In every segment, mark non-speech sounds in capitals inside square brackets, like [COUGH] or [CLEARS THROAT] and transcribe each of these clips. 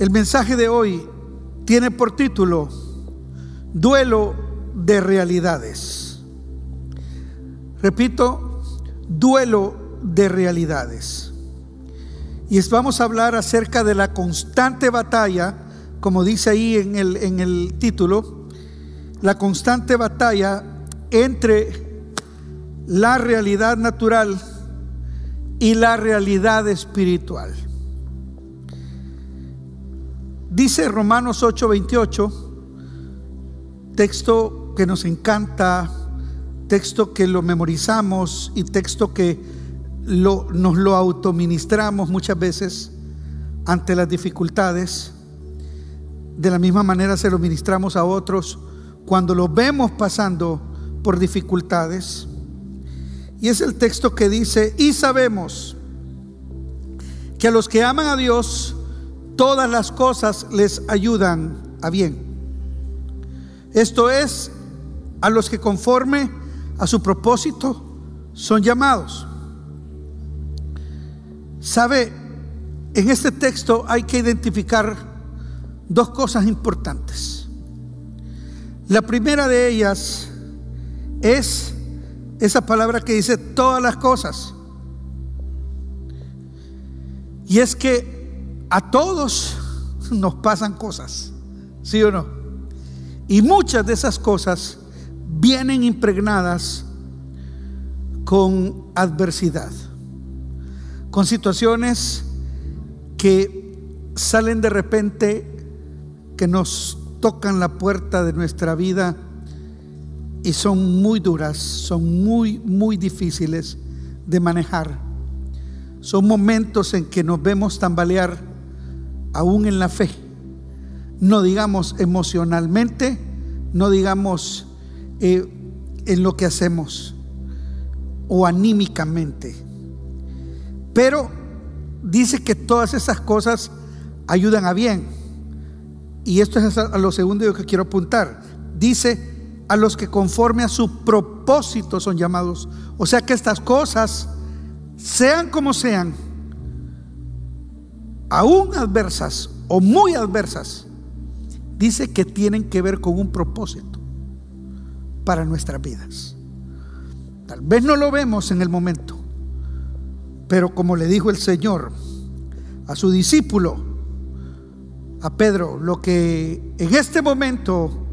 El mensaje de hoy tiene por título Duelo de realidades. Repito, duelo de realidades. Y vamos a hablar acerca de la constante batalla, como dice ahí en el, en el título, la constante batalla entre la realidad natural y la realidad espiritual. Dice Romanos 8:28, texto que nos encanta, texto que lo memorizamos y texto que lo, nos lo autoministramos muchas veces ante las dificultades. De la misma manera se lo ministramos a otros cuando lo vemos pasando por dificultades. Y es el texto que dice, y sabemos que a los que aman a Dios, todas las cosas les ayudan a bien. Esto es, a los que conforme a su propósito son llamados. ¿Sabe? En este texto hay que identificar dos cosas importantes. La primera de ellas es esa palabra que dice todas las cosas. Y es que a todos nos pasan cosas, ¿sí o no? Y muchas de esas cosas vienen impregnadas con adversidad, con situaciones que salen de repente, que nos tocan la puerta de nuestra vida y son muy duras, son muy, muy difíciles de manejar. Son momentos en que nos vemos tambalear aún en la fe. No digamos emocionalmente, no digamos eh, en lo que hacemos o anímicamente. Pero dice que todas esas cosas ayudan a bien y esto es a lo segundo que quiero apuntar, dice a los que conforme a su propósito son llamados. O sea que estas cosas, sean como sean, aún adversas o muy adversas, dice que tienen que ver con un propósito para nuestras vidas. Tal vez no lo vemos en el momento, pero como le dijo el Señor a su discípulo, a Pedro, lo que en este momento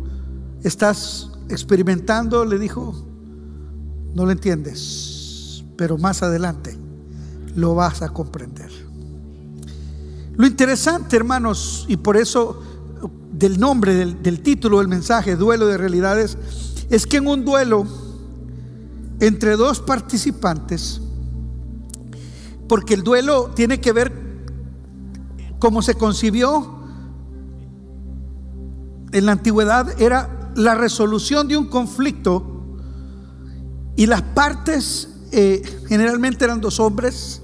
estás experimentando, le dijo, no lo entiendes, pero más adelante lo vas a comprender. Lo interesante, hermanos, y por eso del nombre, del, título del mensaje, duelo de realidades, es que en un duelo entre dos participantes, porque el duelo tiene que ver cómo se concibió en la antigüedad era la resolución de un conflicto y las partes eh, generalmente eran dos hombres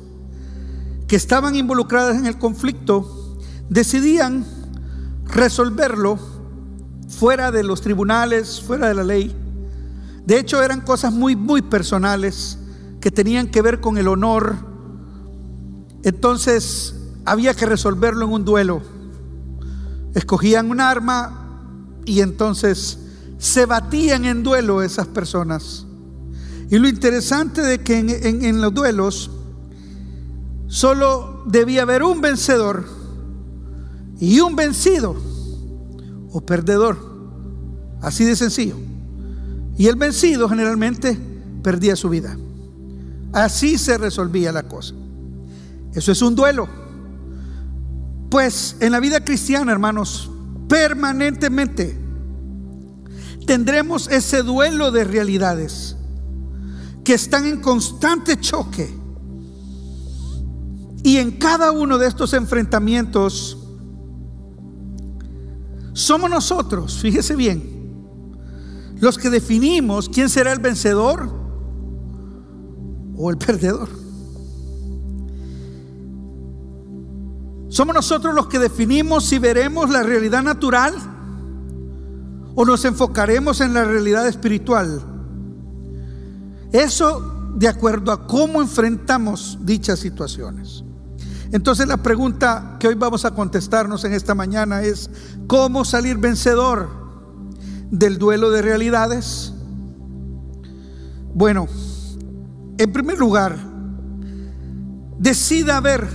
que estaban involucradas en el conflicto, decidían resolverlo fuera de los tribunales, fuera de la ley. De hecho, eran cosas muy, muy personales que tenían que ver con el honor. Entonces, había que resolverlo en un duelo. Escogían un arma, y entonces se batían en duelo esas personas. Y lo interesante de que en, los duelos solo debía haber un vencedor y un vencido o perdedor. Así de sencillo. Y el vencido generalmente perdía su vida. Así se resolvía la cosa. Eso es un duelo. Pues en la vida cristiana, hermanos, permanentemente tendremos ese duelo de realidades que están en constante choque. Y en cada uno de estos enfrentamientos somos nosotros, fíjese bien, los que definimos quién será el vencedor o el perdedor. Somos nosotros los que definimos si veremos la realidad natural o nos enfocaremos en la realidad espiritual. Eso de acuerdo a cómo enfrentamos dichas situaciones. Entonces la pregunta que hoy vamos a contestarnos en esta mañana es, ¿cómo salir vencedor del duelo de realidades? Bueno, en primer lugar, decida ver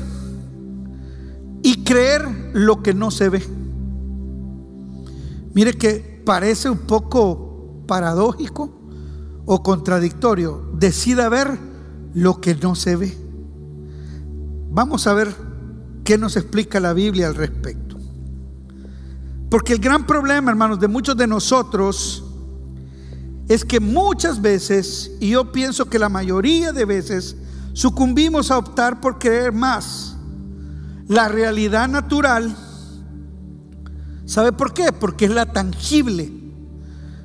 y creer lo que no se ve. Mire que parece un poco paradójico o contradictorio. Decida ver lo que no se ve. Vamos a ver qué nos explica la Biblia al respecto. Porque el gran problema, hermanos, de muchos de nosotros es que muchas veces, y yo pienso que la mayoría de veces, sucumbimos a optar por creer más la realidad natural. ¿Sabe por qué? Porque es la tangible.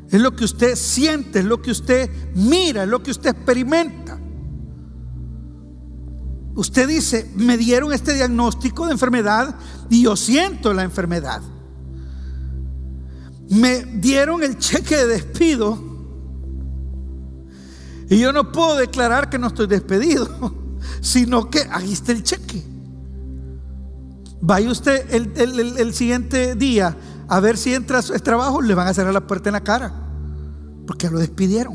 Es lo que usted siente, es lo que usted mira, es lo que usted experimenta. Usted dice, me dieron este diagnóstico de enfermedad y yo siento la enfermedad. Me dieron el cheque de despido y yo no puedo declarar que no estoy despedido, [LAUGHS] sino que ahí está el cheque. Vaya usted el, siguiente día a ver si entra a trabajo, le van a cerrar la puerta en la cara, porque lo despidieron.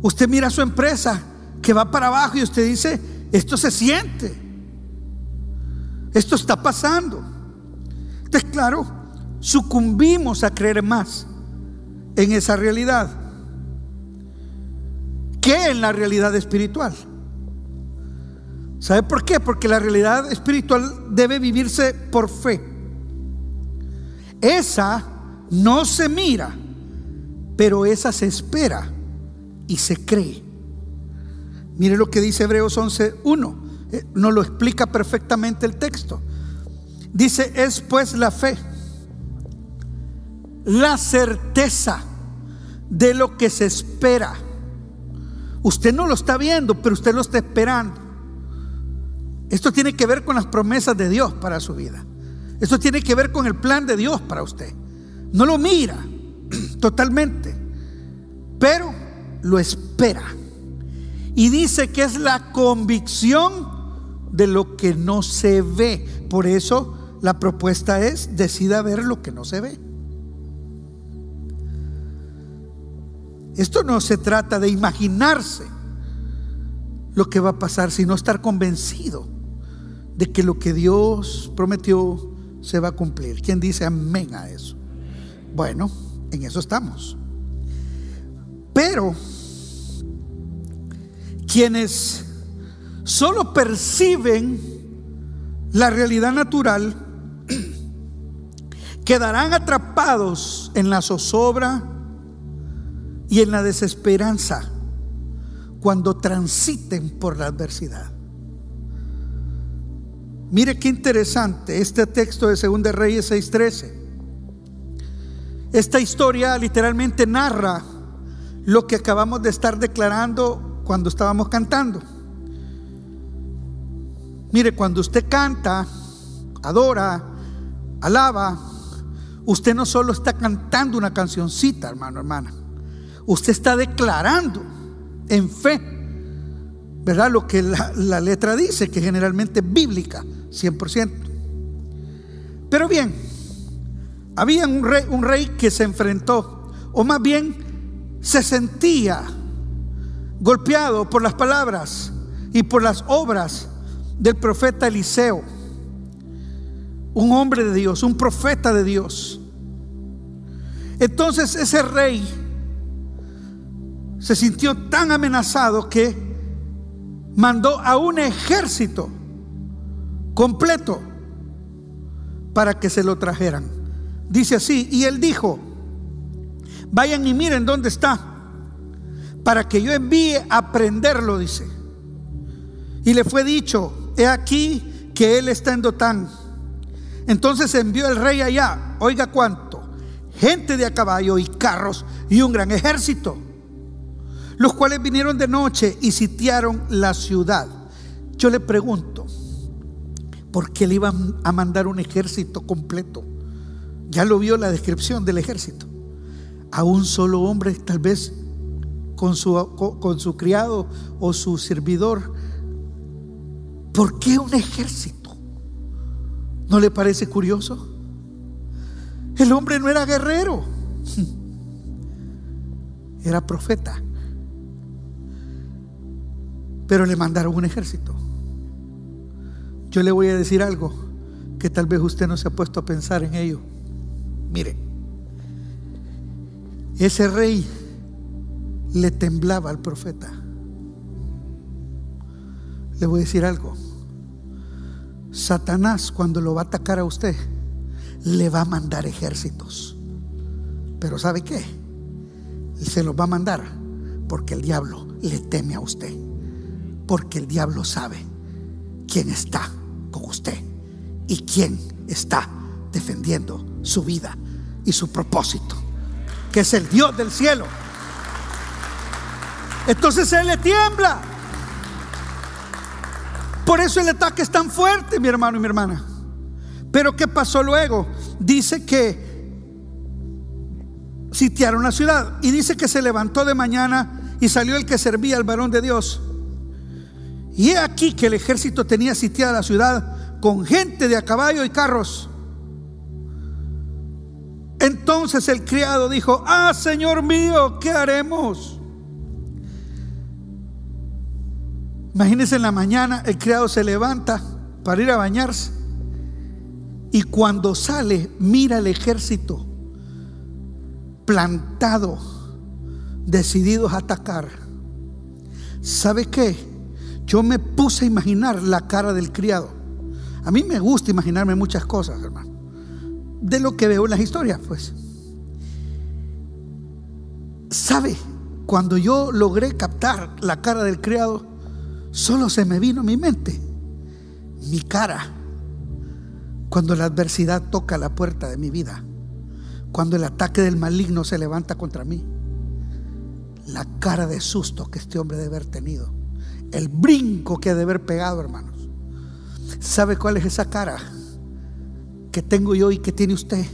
Usted mira a su empresa que va para abajo y usted dice, esto se siente. Esto está pasando. Entonces, claro, sucumbimos a creer más en esa realidad que en la realidad espiritual. ¿Sabe por qué? Porque la realidad espiritual debe vivirse por fe. Esa no se mira, pero esa se espera y se cree. Mire lo que dice Hebreos 11.1. Eh, nos lo explica perfectamente el texto. Dice, es pues la fe, la certeza de lo que se espera. Usted no lo está viendo, pero usted lo está esperando. Esto tiene que ver con las promesas de Dios para su vida. Esto tiene que ver con el plan de Dios para usted. No lo mira [CLEARS THROAT] totalmente, pero lo espera. Y dice que es la convicción de lo que no se ve. Por eso la propuesta es, decida ver lo que no se ve. Esto no se trata de imaginarse lo que va a pasar, sino estar convencido de que lo que Dios prometió se va a cumplir. ¿Quién dice amén a eso? Bueno, en eso estamos. Pero quienes solo perciben la realidad natural [CLEARS THROAT] quedarán atrapados en la zozobra y en la desesperanza cuando transiten por la adversidad. Mire qué interesante este texto de 2 Reyes 6:13. Esta historia literalmente narra lo que acabamos de estar declarando cuando estábamos cantando. Mire, cuando usted canta, adora, alaba, usted no solo está cantando una cancioncita, hermano, hermana. Usted está declarando en fe, ¿verdad? Lo que la, letra dice, que generalmente es bíblica, 100%. Pero bien, había un rey, un rey que se enfrentó, o más bien se sentía golpeado por las palabras y por las obras del profeta Eliseo, un hombre de Dios, un profeta de Dios. Entonces ese rey se sintió tan amenazado que mandó a un ejército completo para que se lo trajeran. Dice así, y él dijo, vayan y miren dónde está para que yo envíe a prenderlo, dice. Y le fue dicho, he aquí que él está en Dotán. Entonces envió el rey allá, oiga cuánto, gente de a caballo y carros y un gran ejército, los cuales vinieron de noche y sitiaron la ciudad. Yo le pregunto, ¿por qué le iban a mandar un ejército completo? Ya lo vio la descripción del ejército. A un solo hombre tal vez con su, con su criado o su servidor ¿Por qué un ejército? ¿No le parece curioso? El hombre no era guerrero, [LAUGHS] era profeta. Pero le mandaron un ejército. Yo le voy a decir algo que tal vez usted no se ha puesto a pensar en ello. Mire, ese rey le temblaba al profeta. Le voy a decir algo. Satanás cuando lo va a atacar a usted, le va a mandar ejércitos. Pero ¿sabe qué? Se los va a mandar porque el diablo le teme a usted. Porque el diablo sabe quién está con usted y quién está defendiendo su vida y su propósito, que es el Dios del cielo. Entonces Él le tiembla. Por eso el ataque es tan fuerte, mi hermano y mi hermana. Pero ¿qué pasó luego? Dice que sitiaron la ciudad y dice que se levantó de mañana y salió el que servía al varón de Dios. Y he aquí que el ejército tenía sitiada la ciudad con gente de a caballo y carros. Entonces el criado dijo, ah, Señor mío, ¿qué haremos? Imagínense en la mañana, el criado se levanta para ir a bañarse y cuando sale mira el ejército plantado, decididos a atacar. ¿Sabe qué? Yo me puse a imaginar la cara del criado. A mí me gusta imaginarme muchas cosas, hermano de lo que veo en las historias, pues. ¿Sabe? Cuando yo logré captar la cara del criado, solo se me vino a mi mente mi cara cuando la adversidad toca la puerta de mi vida, cuando el ataque del maligno se levanta contra mí, la cara de susto que este hombre debe haber tenido, el brinco que ha de haber pegado, hermanos. ¿Sabe cuál es esa cara? que tengo yo y que tiene usted,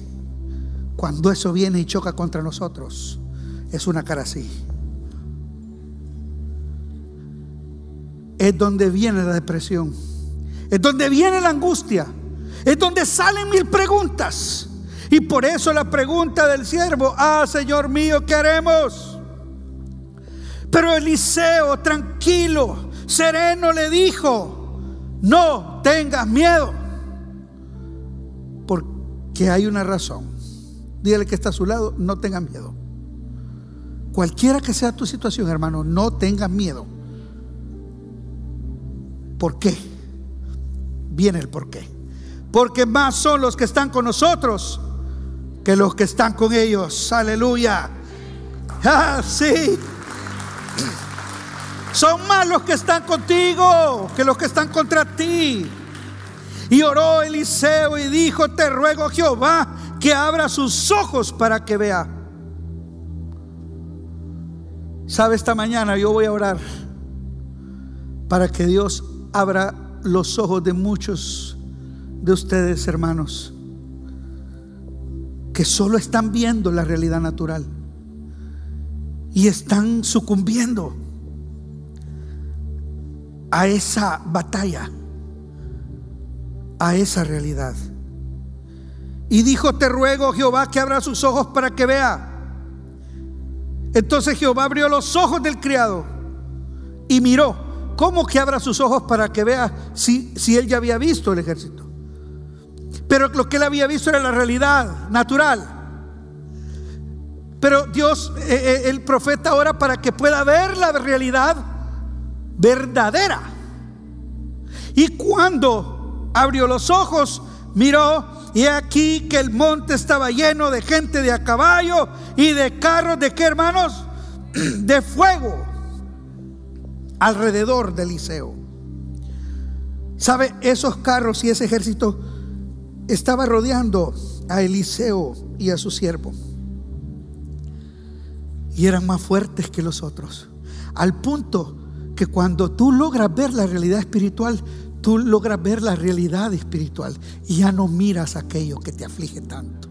cuando eso viene y choca contra nosotros, es una cara así. Es donde viene la depresión, es donde viene la angustia, es donde salen mil preguntas. Y por eso la pregunta del siervo, ah Señor mío, ¿qué haremos? Pero Eliseo, tranquilo, sereno, le dijo, no tengas miedo que hay una razón. Dígale que está a su lado, no tenga miedo. Cualquiera que sea tu situación, hermano, no tengas miedo. ¿Por qué? Viene el por qué. Porque más son los que están con nosotros que los que están con ellos. Aleluya. [LAUGHS] Ah, sí. Son más los que están contigo que los que están contra ti. Y oró Eliseo y dijo, te ruego Jehová que abra sus ojos para que vea. Sabe, esta mañana yo voy a orar para que Dios abra los ojos de muchos de ustedes, hermanos, que solo están viendo la realidad natural y están sucumbiendo a esa batalla a esa realidad. Y dijo, te ruego Jehová que abra sus ojos para que vea. Entonces Jehová abrió los ojos del criado y miró. ¿Cómo que abra sus ojos para que vea si, si él ya había visto el ejército? Pero lo que él había visto era la realidad natural. Pero Dios, eh, eh, el profeta ora para que pueda ver la realidad verdadera. Y cuando abrió los ojos, miró y aquí que el monte estaba lleno de gente de a caballo y de carros de qué hermanos? [CLEARS THROAT] De fuego alrededor de Eliseo. ¿Sabe? Esos carros y ese ejército estaba rodeando a Eliseo y a su siervo. Y eran más fuertes que los otros. Al punto que cuando tú logras ver la realidad espiritual, tú logras ver la realidad espiritual y ya no miras aquello que te aflige tanto.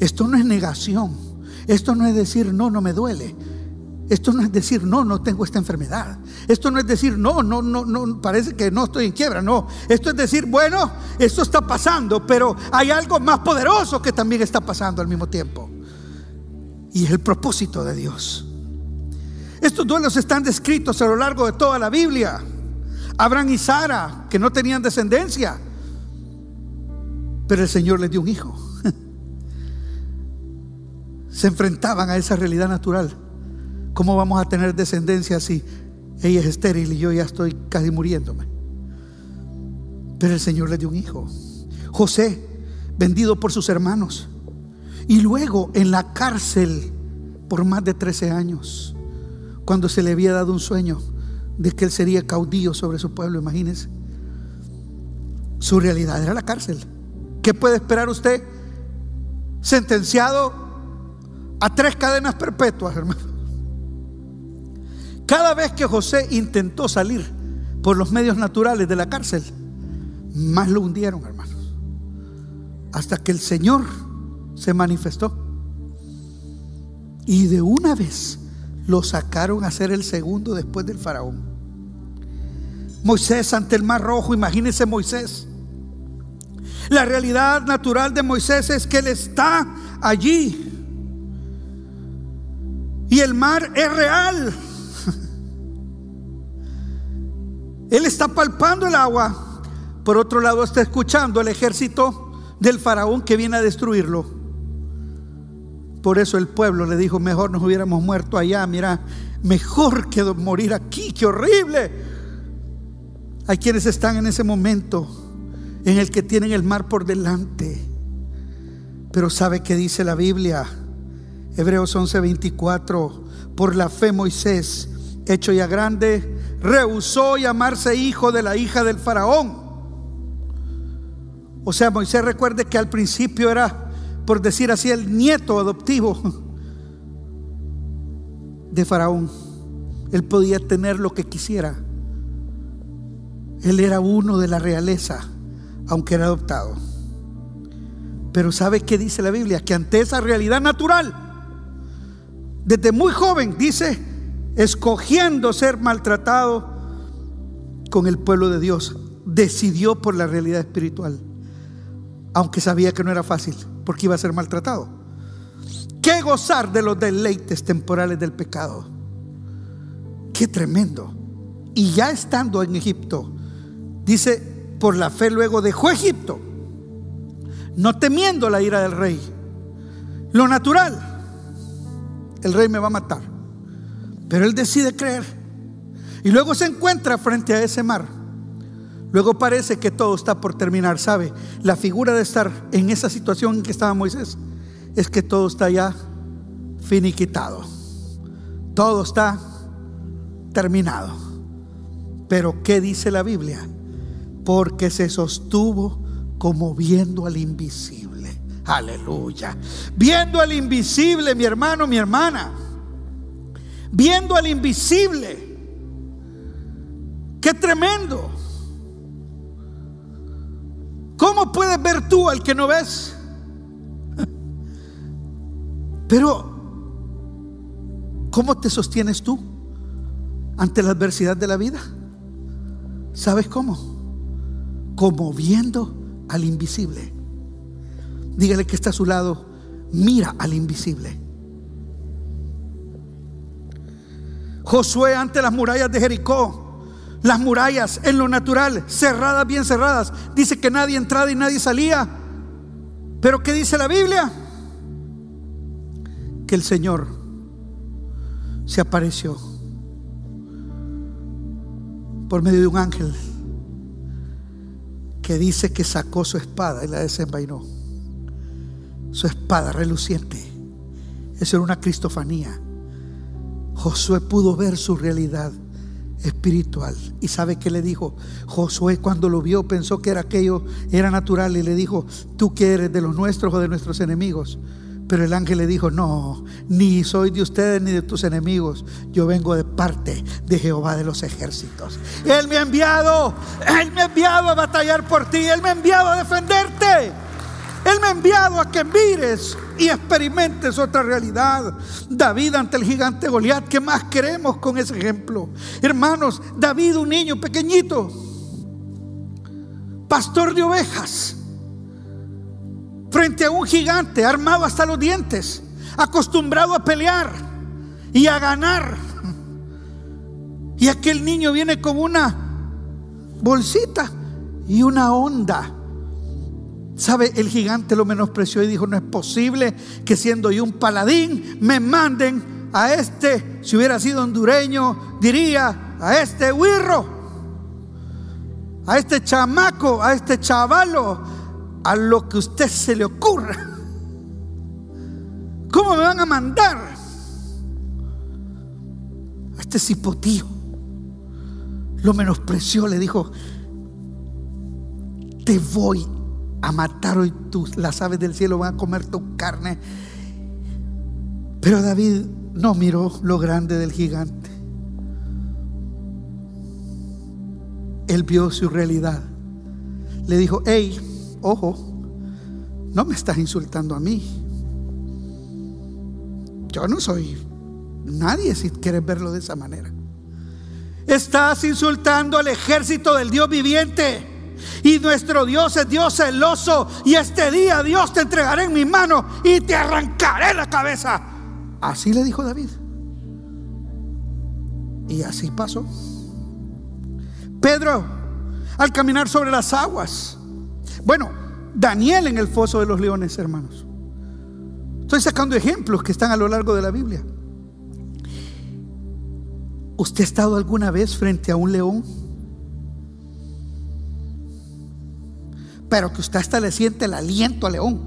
Esto no es negación. Esto no es decir, no, no me duele. Esto no es decir, no, no tengo esta enfermedad. Esto no es decir, no, no, no, no, parece que no estoy en quiebra. No, esto es decir, bueno, esto está pasando, pero hay algo más poderoso que también está pasando al mismo tiempo. Y es el propósito de Dios. Estos duelos están descritos a lo largo de toda la Biblia. Abraham y Sara, que no tenían descendencia, pero el Señor les dio un hijo. [LAUGHS] Se enfrentaban a esa realidad natural. ¿Cómo vamos a tener descendencia si ella es estéril y yo ya estoy casi muriéndome? Pero el Señor le dio un hijo. José, vendido por sus hermanos. Y luego en la cárcel por más de 13 años, cuando se le había dado un sueño de que él sería caudillo sobre su pueblo, imagínense. Su realidad era la cárcel. ¿Qué puede esperar usted? Sentenciado a tres cadenas perpetuas, hermano. Cada vez que José intentó salir por los medios naturales de la cárcel, más lo hundieron, hermanos. Hasta que el Señor se manifestó. Y de una vez lo sacaron a ser el segundo después del faraón. Moisés ante el mar rojo, imagínense Moisés. La realidad natural de Moisés es que él está allí. Y el mar es real. Él está palpando el agua. Por otro lado está escuchando el ejército del faraón que viene a destruirlo. Por eso el pueblo le dijo, mejor nos hubiéramos muerto allá, mira, mejor que morir aquí, qué horrible. Hay quienes están en ese momento en el que tienen el mar por delante. Pero ¿sabe qué dice la Biblia? Hebreos 11:24, por la fe Moisés, hecho ya grande, rehusó llamarse hijo de la hija del faraón. O sea, Moisés recuerde que al principio era, por decir así, el nieto adoptivo de faraón. Él podía tener lo que quisiera. Él era uno de la realeza, aunque era adoptado. Pero ¿sabe qué dice la Biblia? Que ante esa realidad natural, desde muy joven, dice, escogiendo ser maltratado con el pueblo de Dios, decidió por la realidad espiritual, aunque sabía que no era fácil, porque iba a ser maltratado. ¿Qué gozar de los deleites temporales del pecado? Qué tremendo. Y ya estando en Egipto, dice, por la fe luego dejó Egipto, no temiendo la ira del rey. Lo natural, el rey me va a matar. Pero él decide creer. Y luego se encuentra frente a ese mar. Luego parece que todo está por terminar, ¿sabe? La figura de estar en esa situación en que estaba Moisés es que todo está ya finiquitado. Todo está terminado. Pero ¿qué dice la Biblia? Porque se sostuvo como viendo al invisible. Aleluya. Viendo al invisible, mi hermano, mi hermana viendo al invisible. Qué tremendo. ¿Cómo puedes ver tú al que no ves? Pero, ¿cómo te sostienes tú ante la adversidad de la vida? ¿Sabes cómo? Como viendo al invisible. Dígale que está a su lado, mira al invisible. Josué ante las murallas de Jericó. Las murallas en lo natural, cerradas, bien cerradas. Dice que nadie entraba y nadie salía. Pero ¿qué dice la Biblia? Que el Señor se apareció por medio de un ángel que dice que sacó su espada y la desenvainó. Su espada reluciente. Eso era una cristofanía. Josué pudo ver su realidad espiritual. ¿Y sabe qué le dijo? Josué cuando lo vio pensó que era aquello, era natural y le dijo, tú que eres de los nuestros o de nuestros enemigos. Pero el ángel le dijo, no, ni soy de ustedes ni de tus enemigos. Yo vengo de parte de Jehová de los ejércitos. Él me ha enviado, Él me ha enviado a batallar por ti, Él me ha enviado a defenderte. Él me ha enviado a que mires y experimentes otra realidad. David ante el gigante Goliat, ¿qué más queremos con ese ejemplo? Hermanos, David, un niño pequeñito, pastor de ovejas, frente a un gigante armado hasta los dientes, acostumbrado a pelear y a ganar. Y aquel niño viene con una bolsita y una onda ¿Sabe? El gigante lo menospreció y dijo, no es posible que siendo yo un paladín me manden a este, si hubiera sido hondureño, diría, a este huirro, a este chamaco, a este chavalo, a lo que usted se le ocurra. ¿Cómo me van a mandar? A este cipotío. Lo menospreció, le dijo, te voy a matar hoy tus, las aves del cielo van a comer tu carne. Pero David no miró lo grande del gigante. Él vio su realidad. Le dijo, hey, ojo, no me estás insultando a mí. Yo no soy nadie si quieres verlo de esa manera. Estás insultando al ejército del Dios viviente. Y nuestro Dios es Dios celoso. Y este día Dios te entregaré en mi mano y te arrancaré la cabeza. Así le dijo David. Y así pasó. Pedro, al caminar sobre las aguas. Bueno, Daniel en el foso de los leones, hermanos. Estoy sacando ejemplos que están a lo largo de la Biblia. ¿Usted ha estado alguna vez frente a un león? Pero que usted hasta le siente el aliento a león.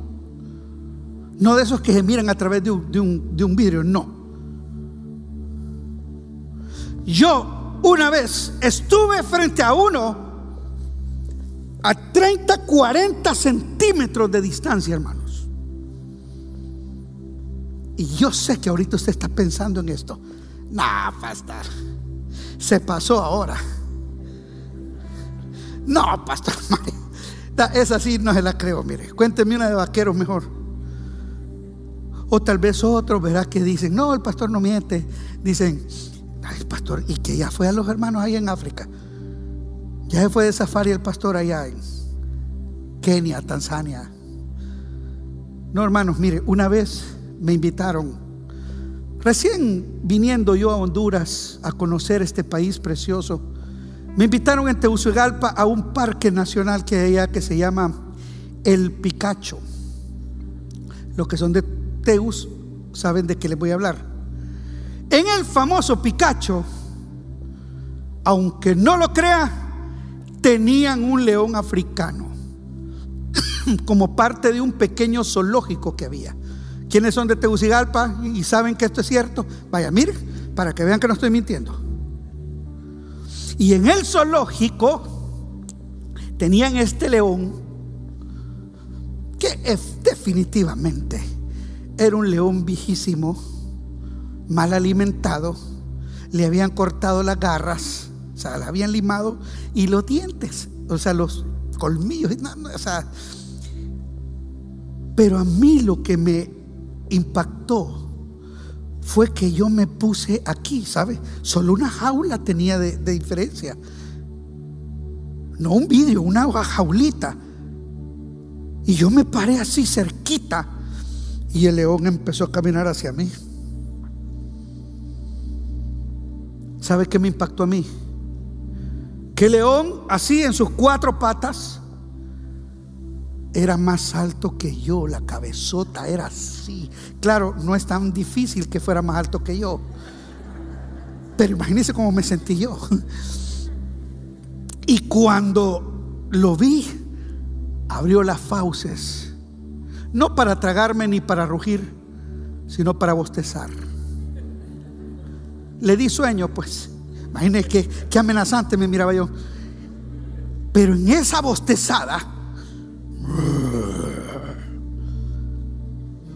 No de esos que se miran a través de un, vidrio, no. Yo una vez estuve frente a uno a 30, 40 centímetros de distancia, hermanos. Y yo sé que ahorita usted está pensando en esto. Nah, pastor. Se pasó ahora. No, pastor [LAUGHS] Mario. Esa sí no se la creo, mire. Cuénteme una de vaqueros mejor. O tal vez otros, verá que dicen, no, el pastor no miente. Dicen, ay, pastor, y que ya fue a los hermanos ahí en África. Ya se fue de safari el pastor allá en Kenia, Tanzania. No, hermanos, mire, una vez me invitaron, recién viniendo yo a Honduras a conocer este país precioso me invitaron en Tegucigalpa a un parque nacional que hay allá que se llama El Picacho. Los que son de Teus saben de qué les voy a hablar. En el famoso Picacho, aunque no lo crea, tenían un león africano [CLEARS THROAT] como parte de un pequeño zoológico que había. ¿Quiénes son de Tegucigalpa y saben que esto es cierto? Vaya, miren, para que vean que no estoy mintiendo. Y en el zoológico tenían este león que definitivamente era un león viejísimo, mal alimentado, le habían cortado las garras, o sea, le habían limado y los dientes, o sea, los colmillos, o sea, pero a mí lo que me impactó fue que yo me puse aquí, ¿sabe? Solo una jaula tenía de, diferencia. No un vidrio, una jaulita. Y yo me paré así cerquita y el león empezó a caminar hacia mí. ¿Sabe qué me impactó a mí? Que el león, así en sus cuatro patas, era más alto que yo, la cabezota era así. Claro, no es tan difícil que fuera más alto que yo. Pero imagínense cómo me sentí yo. Y cuando lo vi, abrió las fauces. No para tragarme ni para rugir, sino para bostezar. Le di sueño, pues. Imagínense qué, qué amenazante me miraba yo. Pero en esa bostezada,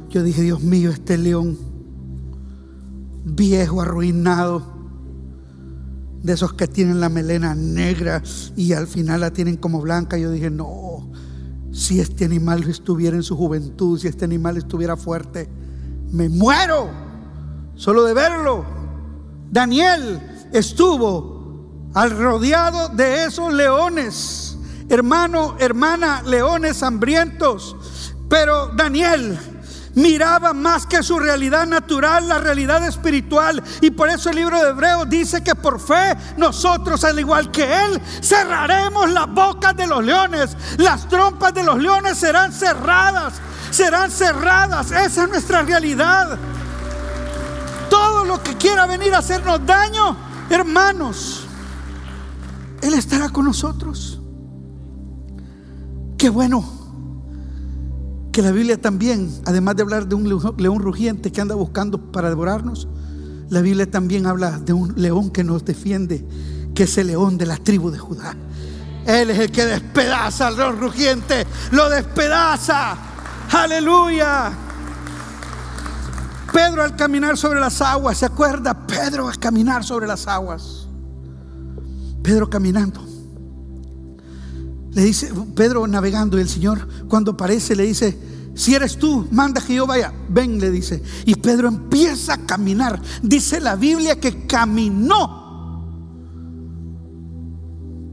yo dije, Dios mío, este león viejo, arruinado, de esos que tienen la melena negra y al final la tienen como blanca. Yo dije, no, si este animal estuviera en su juventud, si este animal estuviera fuerte, me muero solo de verlo. Daniel estuvo al rodeado de esos leones, hermano, hermana, leones hambrientos. Pero Daniel miraba más que su realidad natural, la realidad espiritual. Y por eso el libro de Hebreos dice que por fe nosotros, al igual que Él, cerraremos las bocas de los leones. Las trompas de los leones serán cerradas, serán cerradas. Esa es nuestra realidad. Todo lo que quiera venir a hacernos daño, hermanos, Él estará con nosotros. Qué bueno que la Biblia también, además de hablar de un león rugiente que anda buscando para devorarnos, la Biblia también habla de un león que nos defiende, que es el león de la tribu de Judá. Él es el que despedaza al león rugiente, lo despedaza. Aleluya. Pedro al caminar sobre las aguas, ¿se acuerda? Pedro al caminar sobre las aguas. Pedro caminando. Le dice, Pedro navegando y el Señor cuando aparece le dice, si eres tú, manda que yo vaya. Ven, le dice. Y Pedro empieza a caminar. Dice la Biblia que caminó.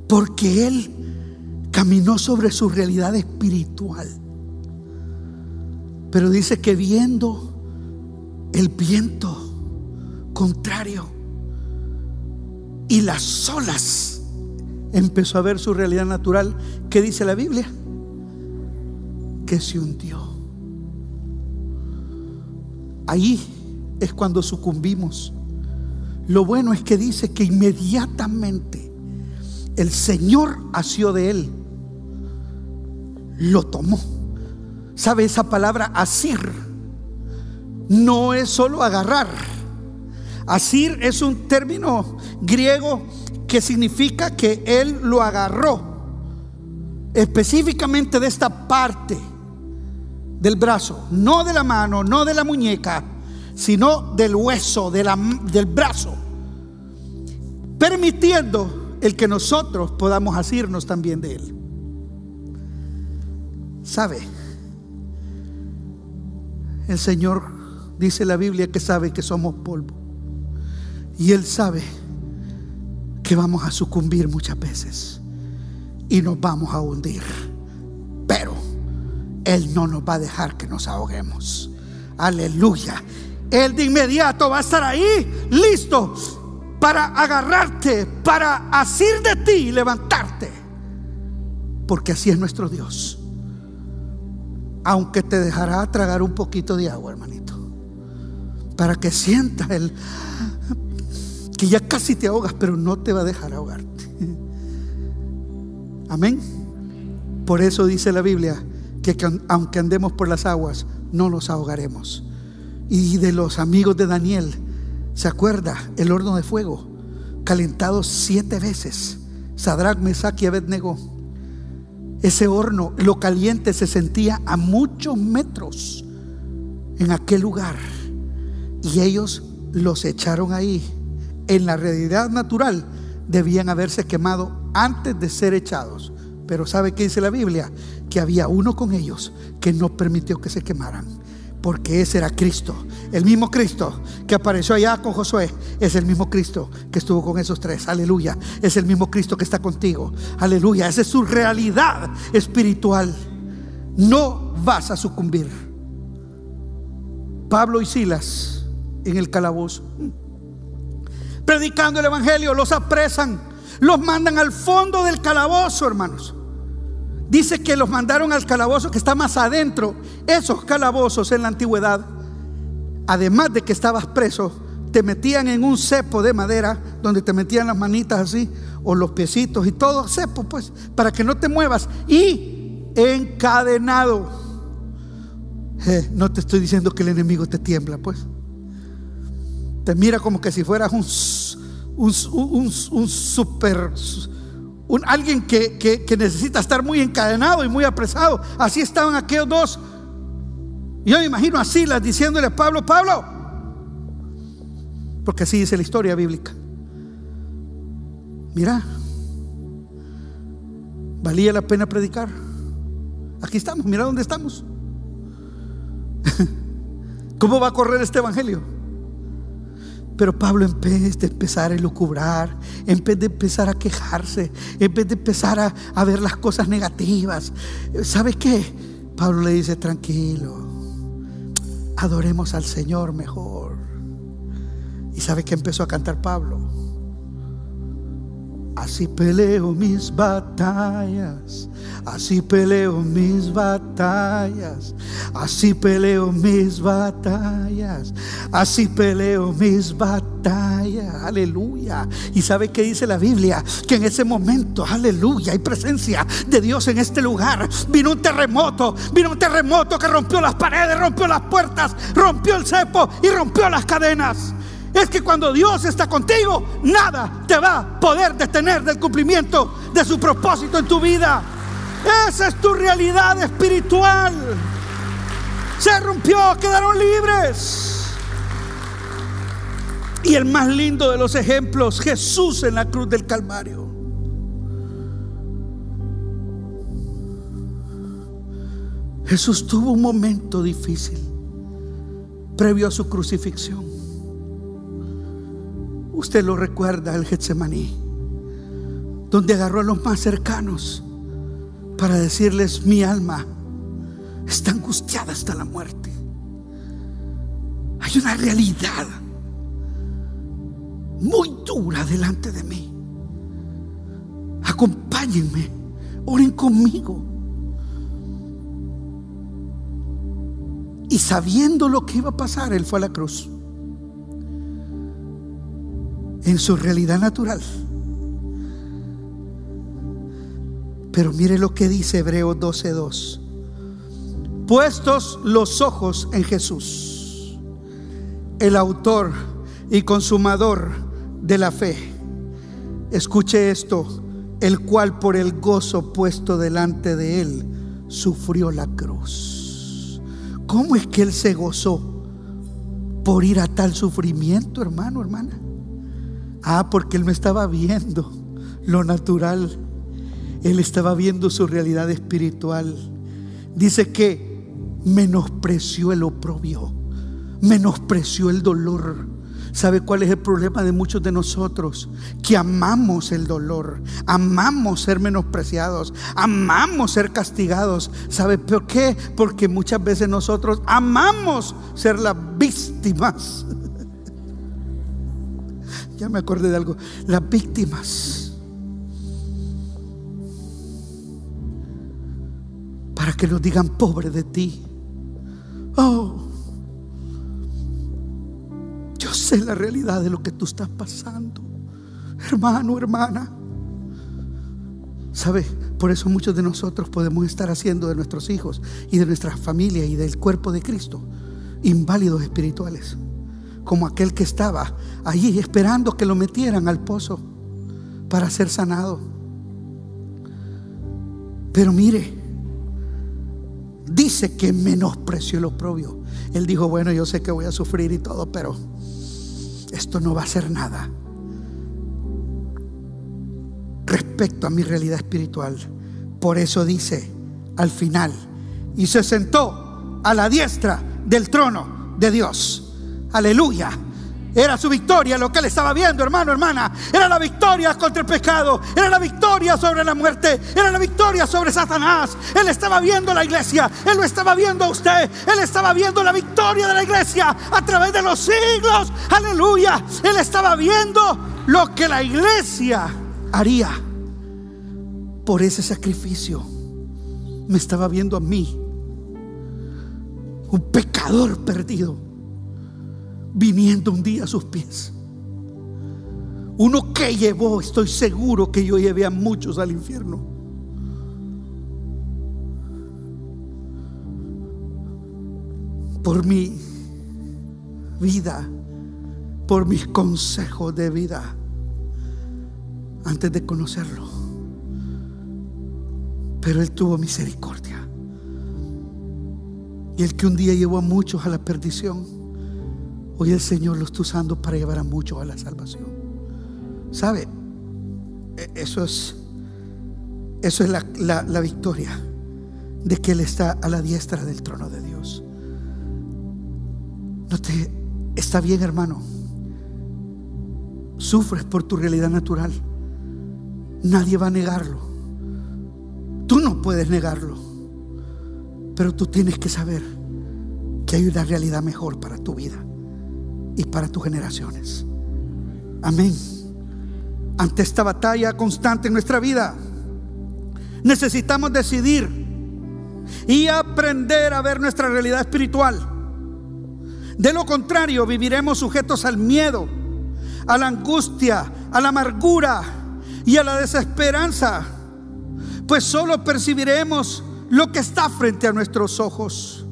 Porque él caminó sobre su realidad espiritual. Pero dice que viendo el viento contrario y las olas, empezó a ver su realidad natural. ¿Qué dice la Biblia? Que se hundió. Ahí es cuando sucumbimos. Lo bueno es que dice que inmediatamente el Señor asió de él. Lo tomó. ¿Sabe esa palabra asir? No es solo agarrar. Asir es un término griego que significa que él lo agarró específicamente de esta parte del brazo, no de la mano, no de la muñeca, sino del hueso, de la, del brazo, permitiendo el que nosotros podamos asirnos también de él. ¿Sabe? El Señor dice la Biblia que sabe que somos polvo. Y Él sabe que vamos a sucumbir muchas veces y nos vamos a hundir. Pero él no nos va a dejar que nos ahoguemos. Aleluya. Él de inmediato va a estar ahí, listo, para agarrarte, para asir de ti y levantarte. Porque así es nuestro Dios. Aunque te dejará tragar un poquito de agua, hermanito. Para que sientas el que ya casi te ahogas, pero no te va a dejar ahogarte. Amén. Por eso dice la Biblia que aunque andemos por las aguas, no nos ahogaremos. Y de los amigos de Daniel, ¿se acuerda? El horno de fuego, calentado siete veces. Sadrach, Mesach y Abednego. Ese horno, lo caliente se sentía a muchos metros en aquel lugar. Y ellos los echaron ahí. En la realidad natural debían haberse quemado antes de ser echados. Pero ¿sabe qué dice la Biblia? Que había uno con ellos que no permitió que se quemaran. Porque ese era Cristo. El mismo Cristo que apareció allá con Josué es el mismo Cristo que estuvo con esos tres. Aleluya. Es el mismo Cristo que está contigo. Aleluya. Esa es su realidad espiritual. No vas a sucumbir. Pablo y Silas en el calabozo. Predicando el Evangelio, los apresan los mandan al fondo del calabozo, hermanos. Dice que los mandaron al calabozo que está más adentro. Esos calabozos en la antigüedad, además de que estabas preso, te metían en un cepo de madera donde te metían las manitas así o los piecitos y todo cepo, pues, para que no te muevas y encadenado. Eh, no te estoy diciendo que el enemigo te tiembla, pues. Te mira como que si fueras un un, un, super, un, alguien que, que, necesita estar muy encadenado y muy apresado. Así estaban aquellos dos. Yo me imagino a Silas diciéndole a Pablo, Pablo, porque así dice la historia bíblica. Mira, valía la pena predicar. Aquí estamos, mira dónde estamos. [LAUGHS] ¿Cómo va a correr este evangelio? Pero Pablo en vez de empezar a lucubrar, en vez de empezar a quejarse, en vez de empezar a, ver las cosas negativas, ¿sabe qué? Pablo le dice, tranquilo, adoremos al Señor mejor. ¿Y sabe qué empezó a cantar Pablo? Así peleo mis batallas, así peleo mis batallas, así peleo mis batallas, así peleo mis batallas, aleluya. Y sabe qué dice la Biblia, que en ese momento, aleluya, hay presencia de Dios en este lugar. Vino un terremoto, vino un terremoto que rompió las paredes, rompió las puertas, rompió el cepo y rompió las cadenas es que cuando Dios está contigo, nada te va a poder detener del cumplimiento de su propósito en tu vida. Esa es tu realidad espiritual. Se rompió, quedaron libres. Y el más lindo de los ejemplos, Jesús en la cruz del Calvario. Jesús tuvo un momento difícil previo a su crucifixión. Usted lo recuerda, el Getsemaní, donde agarró a los más cercanos para decirles, mi alma está angustiada hasta la muerte. Hay una realidad muy dura delante de mí. Acompáñenme, oren conmigo. Y sabiendo lo que iba a pasar, Él fue a la cruz en su realidad natural. Pero mire lo que dice Hebreos 12:2. Puestos los ojos en Jesús, el autor y consumador de la fe. Escuche esto, el cual por el gozo puesto delante de él sufrió la cruz. ¿Cómo es que él se gozó por ir a tal sufrimiento, hermano, hermana? Ah, porque él me estaba viendo lo natural. Él estaba viendo su realidad espiritual. Dice que menospreció el oprobio, menospreció el dolor. ¿Sabe cuál es el problema de muchos de nosotros? Que amamos el dolor, amamos ser menospreciados, amamos ser castigados. ¿Sabe por qué? Porque muchas veces nosotros amamos ser las víctimas ya me acordé de algo. Las víctimas. Para que nos digan pobre de ti. Oh, yo sé la realidad de lo que tú estás pasando. Hermano, hermana. ¿Sabe? Por eso muchos de nosotros podemos estar haciendo de nuestros hijos y de nuestra familia y del cuerpo de Cristo inválidos espirituales como aquel que estaba allí esperando que lo metieran al pozo para ser sanado. Pero mire, dice que menospreció el oprobio. Él dijo, bueno, yo sé que voy a sufrir y todo, pero esto no va a ser nada respecto a mi realidad espiritual. Por eso dice al final, y se sentó a la diestra del trono de Dios. Aleluya. Era su victoria lo que él estaba viendo, hermano, hermana. Era la victoria contra el pecado. Era la victoria sobre la muerte. Era la victoria sobre Satanás. Él estaba viendo la iglesia. Él lo estaba viendo a usted. Él estaba viendo la victoria de la iglesia a través de los siglos. Aleluya. Él estaba viendo lo que la iglesia haría por ese sacrificio. Me estaba viendo a mí. Un pecador perdido viniendo un día a sus pies. Uno que llevó, estoy seguro que yo llevé a muchos al infierno. Por mi vida, por mis consejos de vida, antes de conocerlo. Pero Él tuvo misericordia. Y el que un día llevó a muchos a la perdición Hoy el Señor lo está usando para llevar a muchos a la salvación. ¿Sabe? E, eso es, eso es la, la victoria de que Él está a la diestra del trono de Dios. No te está bien, hermano. Sufres por tu realidad natural. Nadie va a negarlo. Tú no puedes negarlo. Pero tú tienes que saber que hay una realidad mejor para tu vida y para tus generaciones. Amén. Ante esta batalla constante en nuestra vida, necesitamos decidir y aprender a ver nuestra realidad espiritual. De lo contrario, viviremos sujetos al miedo, a la angustia, a la amargura y a la desesperanza, pues solo percibiremos lo que está frente a nuestros ojos.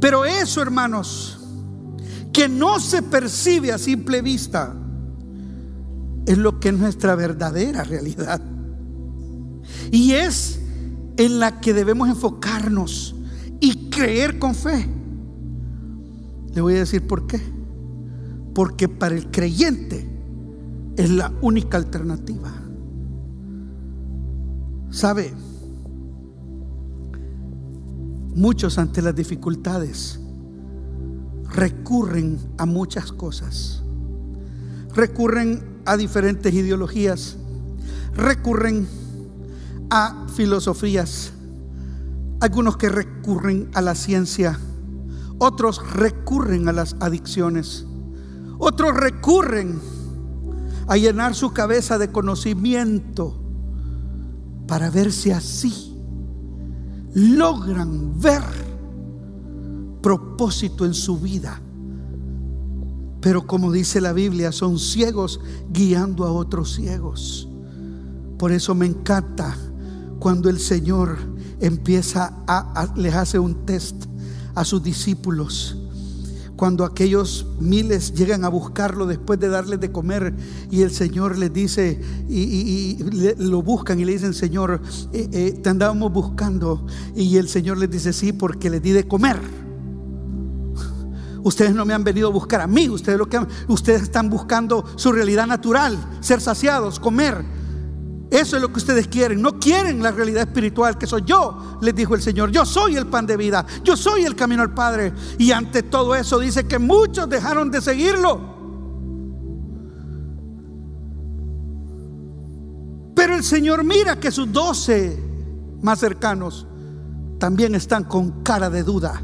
Pero eso, hermanos, que no se percibe a simple vista, es lo que es nuestra verdadera realidad. Y es en la que debemos enfocarnos y creer con fe. Le voy a decir por qué. Porque para el creyente es la única alternativa. ¿Sabe? Muchos ante las dificultades recurren a muchas cosas. Recurren a diferentes ideologías. Recurren a filosofías. Algunos que recurren a la ciencia. Otros recurren a las adicciones. Otros recurren a llenar su cabeza de conocimiento para ver si así logran ver propósito en su vida. Pero como dice la Biblia, son ciegos guiando a otros ciegos. Por eso me encanta cuando el Señor empieza a, les hace un test a sus discípulos cuando aquellos miles llegan a buscarlo después de darles de comer y el Señor les dice y, lo buscan y le dicen Señor eh, eh, te andábamos buscando y el Señor les dice sí porque les di de comer ustedes no me han venido a buscar a mí ustedes lo que ustedes están buscando su realidad natural ser saciados comer eso es lo que ustedes quieren. No quieren la realidad espiritual que soy yo, les dijo el Señor. Yo soy el pan de vida. Yo soy el camino al Padre. Y ante todo eso dice que muchos dejaron de seguirlo. Pero el Señor mira que sus doce más cercanos también están con cara de duda.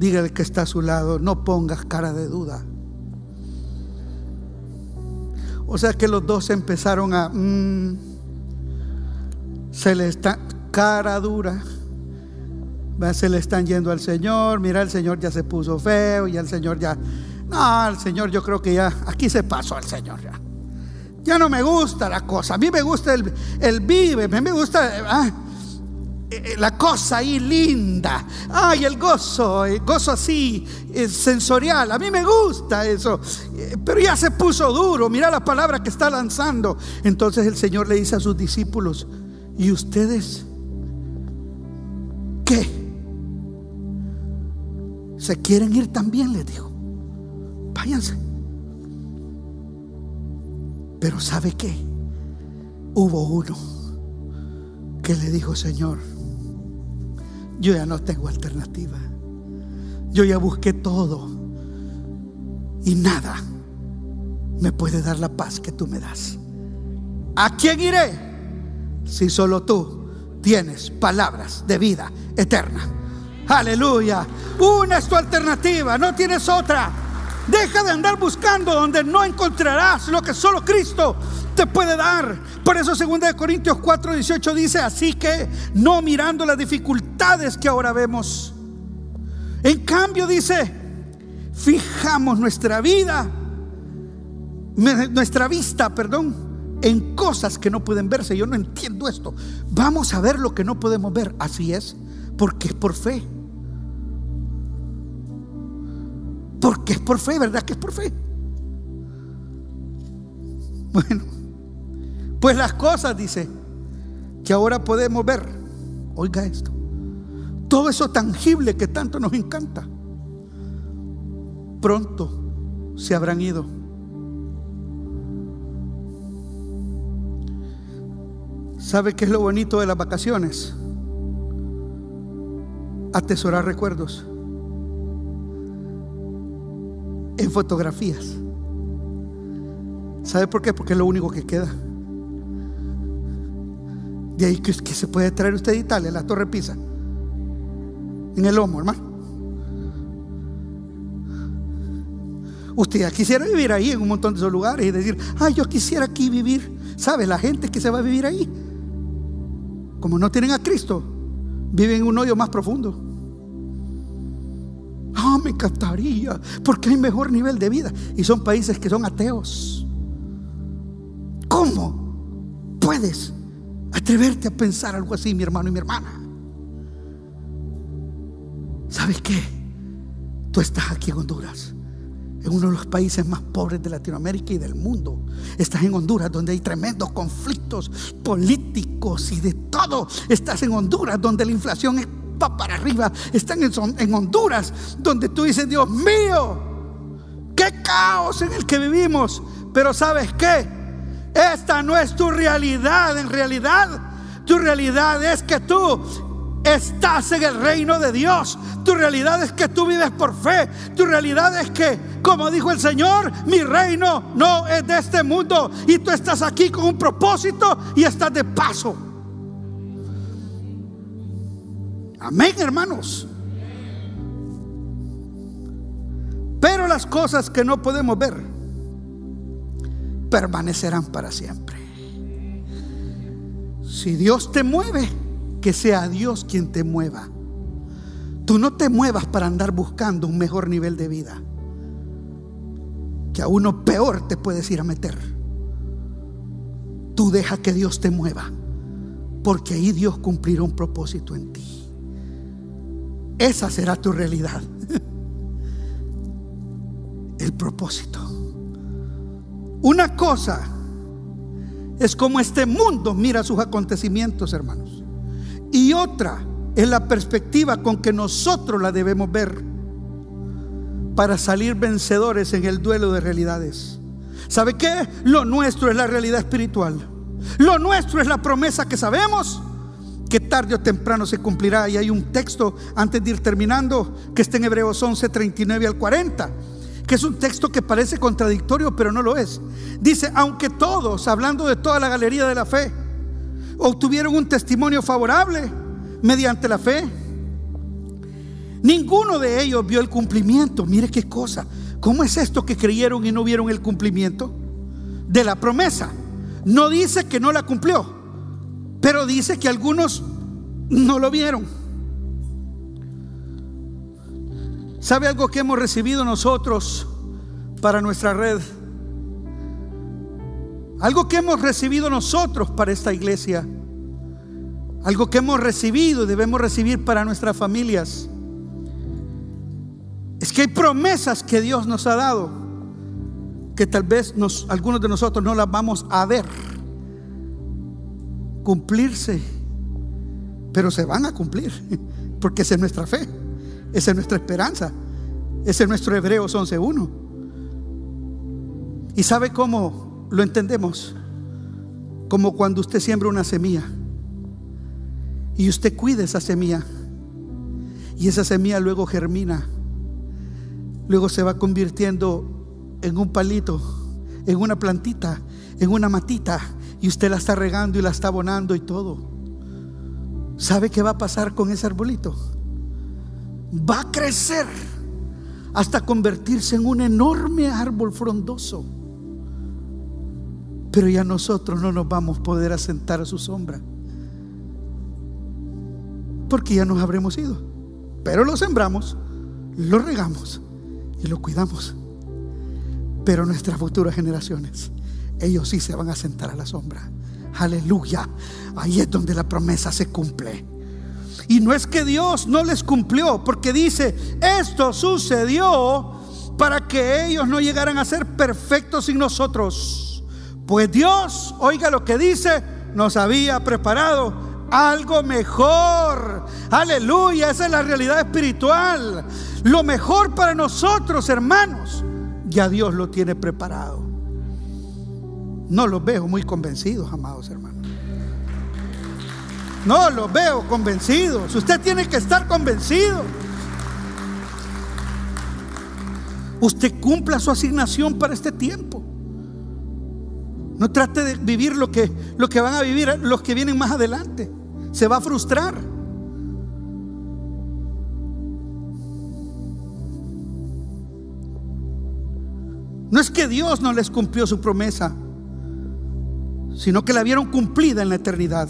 Dígale que está a su lado, no pongas cara de duda. O sea que los dos empezaron a... Mm, se le está cara dura. Se le están yendo al Señor. Mira, el Señor ya se puso feo. Y el Señor ya. No, el Señor, yo creo que ya. Aquí se pasó al Señor ya. Ya no me gusta la cosa. A mí me gusta el, el vive. A mí me gusta. Ah, la cosa ahí linda. Ay, el gozo, el gozo así eh, sensorial. A mí me gusta eso. Pero ya se puso duro. Mira la palabra que está lanzando. Entonces el Señor le dice a sus discípulos: ¿Y ustedes qué? ¿Se quieren ir también? Les dijo. Váyanse. Pero ¿sabe qué? Hubo uno que le dijo, Señor, yo ya no tengo alternativa. Yo ya busqué todo y nada me puede dar la paz que tú me das. ¿A quién iré? si solo tú tienes palabras de vida eterna. Aleluya. Una es tu alternativa, no tienes otra. Deja de andar buscando donde no encontrarás lo que solo Cristo te puede dar. Por eso 2 Corintios 4, 18 dice, así que no mirando las dificultades que ahora vemos. En cambio dice, fijamos nuestra vida, nuestra vista, perdón, en cosas que no pueden verse. Yo no entiendo esto. Vamos a ver lo que no podemos ver. Así es, porque es por fe. Porque es por fe, ¿verdad que es por fe? Bueno, pues las cosas, dice, que ahora podemos ver. Oiga esto. Todo eso tangible que tanto nos encanta. Pronto se habrán ido ¿Sabe qué es lo bonito de las vacaciones? atesorar recuerdos en fotografías. ¿Sabe por qué? Porque es lo único que queda. De ahí que, se puede traer usted de Italia, la Torre Pisa, en el lomo, hermano. Usted ya quisiera vivir ahí en un montón de esos lugares y decir, ay, yo quisiera aquí vivir. ¿Sabe? La gente que se va a vivir ahí, como no tienen a Cristo, viven en un hoyo más profundo. Ah, me encantaría, porque hay mejor nivel de vida. Y son países que son ateos. ¿Cómo puedes atreverte a pensar algo así, mi hermano y mi hermana? ¿Sabes qué? Tú estás aquí en Honduras en uno de los países más pobres de Latinoamérica y del mundo. Estás en Honduras donde hay tremendos conflictos políticos y de todo. Estás en Honduras donde la inflación para arriba. Están en, Honduras donde tú dices, Dios mío, qué caos en el que vivimos. Pero sabes qué? Esta no es tu realidad. En realidad, tu realidad es que tú estás en el reino de Dios. Tu realidad es que tú vives por fe. Tu realidad es que, como dijo el Señor, mi reino no es de este mundo. Y tú estás aquí con un propósito y estás de paso. Amén, hermanos. Pero las cosas que no podemos ver permanecerán para siempre. Si Dios te mueve, que sea Dios quien te mueva. Tú no te muevas para andar buscando un mejor nivel de vida, que a uno peor te puedes ir a meter. Tú deja que Dios te mueva, porque ahí Dios cumplirá un propósito en ti. Esa será tu realidad. [LAUGHS] El propósito. Una cosa es como este mundo mira sus acontecimientos, hermanos. Y otra es la perspectiva con que nosotros la debemos ver para salir vencedores en el duelo de realidades. ¿Sabe qué? Lo nuestro es la realidad espiritual. Lo nuestro es la promesa que sabemos tarde o temprano se cumplirá. Y hay un texto antes de ir terminando que está en Hebreos 11, 39 al 40, que es un texto que parece contradictorio, pero no lo es. Dice, aunque todos, hablando de toda la galería de la fe, obtuvieron un testimonio favorable mediante la fe. Ninguno de ellos vio el cumplimiento. Mire qué cosa. ¿Cómo es esto que creyeron y no vieron el cumplimiento de la promesa? No dice que no la cumplió, pero dice que algunos no lo vieron. ¿Sabe algo que hemos recibido nosotros para nuestra red? Algo que hemos recibido nosotros para esta iglesia. Algo que hemos recibido y debemos recibir para nuestras familias. Es que hay promesas que Dios nos ha dado que tal vez nos, algunos de nosotros no las vamos a ver cumplirse, pero se van a cumplir, [LAUGHS] porque esa es nuestra fe, esa es nuestra esperanza, ese es nuestro Hebreos 11.1. ¿Y sabe cómo lo entendemos como cuando usted siembra una semilla y usted cuida esa semilla y esa semilla luego germina, luego se va convirtiendo en un palito, en una plantita, en una matita y usted la está regando y la está abonando y todo. ¿Sabe qué va a pasar con ese arbolito? Va a crecer hasta convertirse en un enorme árbol frondoso pero ya nosotros no nos vamos a poder asentar a su sombra. Porque ya nos habremos ido. Pero lo sembramos, lo regamos y lo cuidamos. Pero nuestras futuras generaciones, ellos sí se van a sentar a la sombra. Aleluya. Ahí es donde la promesa se cumple. Y no es que Dios no les cumplió, porque dice, esto sucedió para que ellos no llegaran a ser perfectos sin nosotros. Pues Dios, oiga lo que dice, nos había preparado algo mejor. Aleluya, esa es la realidad espiritual. Lo mejor para nosotros, hermanos, ya Dios lo tiene preparado. No los veo muy convencidos, amados hermanos. No, los veo convencidos. Usted tiene que estar convencido. Usted cumpla su asignación para este tiempo. No trate de vivir lo que, lo que van a vivir los que vienen más adelante. Se va a frustrar. No es que Dios no les cumplió su promesa, sino que la vieron cumplida en la eternidad.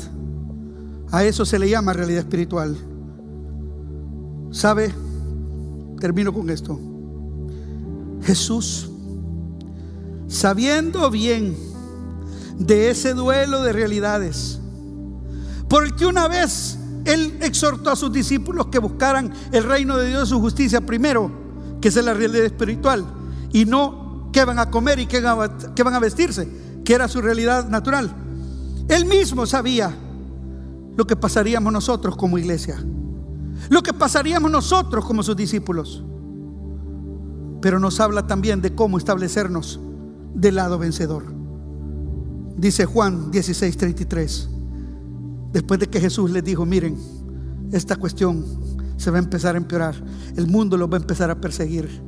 A eso se le llama realidad espiritual. ¿Sabe? Termino con esto. Jesús, sabiendo bien de ese duelo de realidades, porque una vez Él exhortó a sus discípulos que buscaran el reino de Dios y su justicia primero, que es la realidad espiritual, y no qué van a comer y qué van a vestirse, que era su realidad natural. Él mismo sabía lo que pasaríamos nosotros como iglesia, lo que pasaríamos nosotros como sus discípulos. Pero nos habla también de cómo establecernos del lado vencedor. Dice Juan 16:33, después de que Jesús les dijo, miren, esta cuestión se va a empezar a empeorar, el mundo lo va a empezar a perseguir,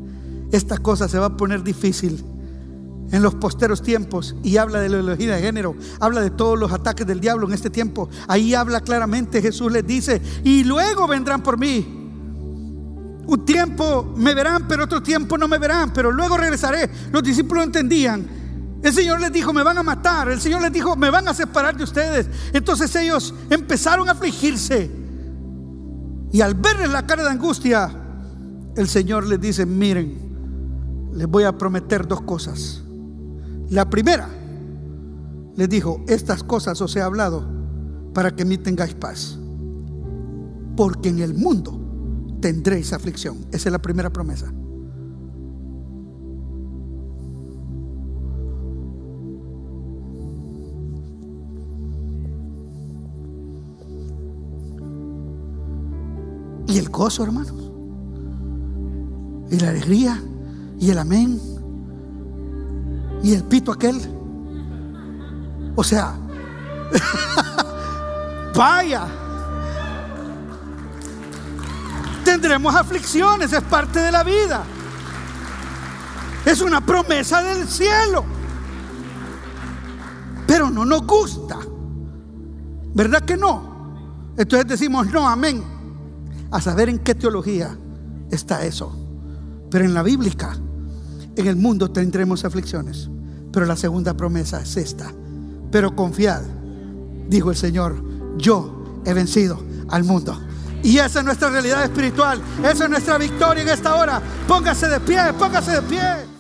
esta cosa se va a poner difícil en los posteros tiempos y habla de la ideología de género, habla de todos los ataques del diablo en este tiempo. Ahí habla claramente, Jesús les dice, y luego vendrán por mí. Un tiempo me verán, pero otro tiempo no me verán, pero luego regresaré. Los discípulos entendían. El Señor les dijo, me van a matar. El Señor les dijo, me van a separar de ustedes. Entonces ellos empezaron a afligirse. Y al verles la cara de angustia, el Señor les dice, miren, les voy a prometer dos cosas. La primera, les dijo, estas cosas os he hablado para que me tengáis paz. Porque en el mundo tendréis aflicción. Esa es la primera promesa. Y el gozo, hermanos. Y la alegría. Y el amén y el pito aquel. O sea, [LAUGHS] vaya. Tendremos aflicciones, es parte de la vida. Es una promesa del cielo. Pero no nos gusta. ¿Verdad que no? Entonces decimos, no, amén. A saber en qué teología está eso. Pero en la bíblica, en el mundo tendremos aflicciones. Pero la segunda promesa es esta. Pero confiad, dijo el Señor, yo he vencido al mundo. Y esa es nuestra realidad espiritual. Esa es nuestra victoria en esta hora. Póngase de pie, póngase de pie.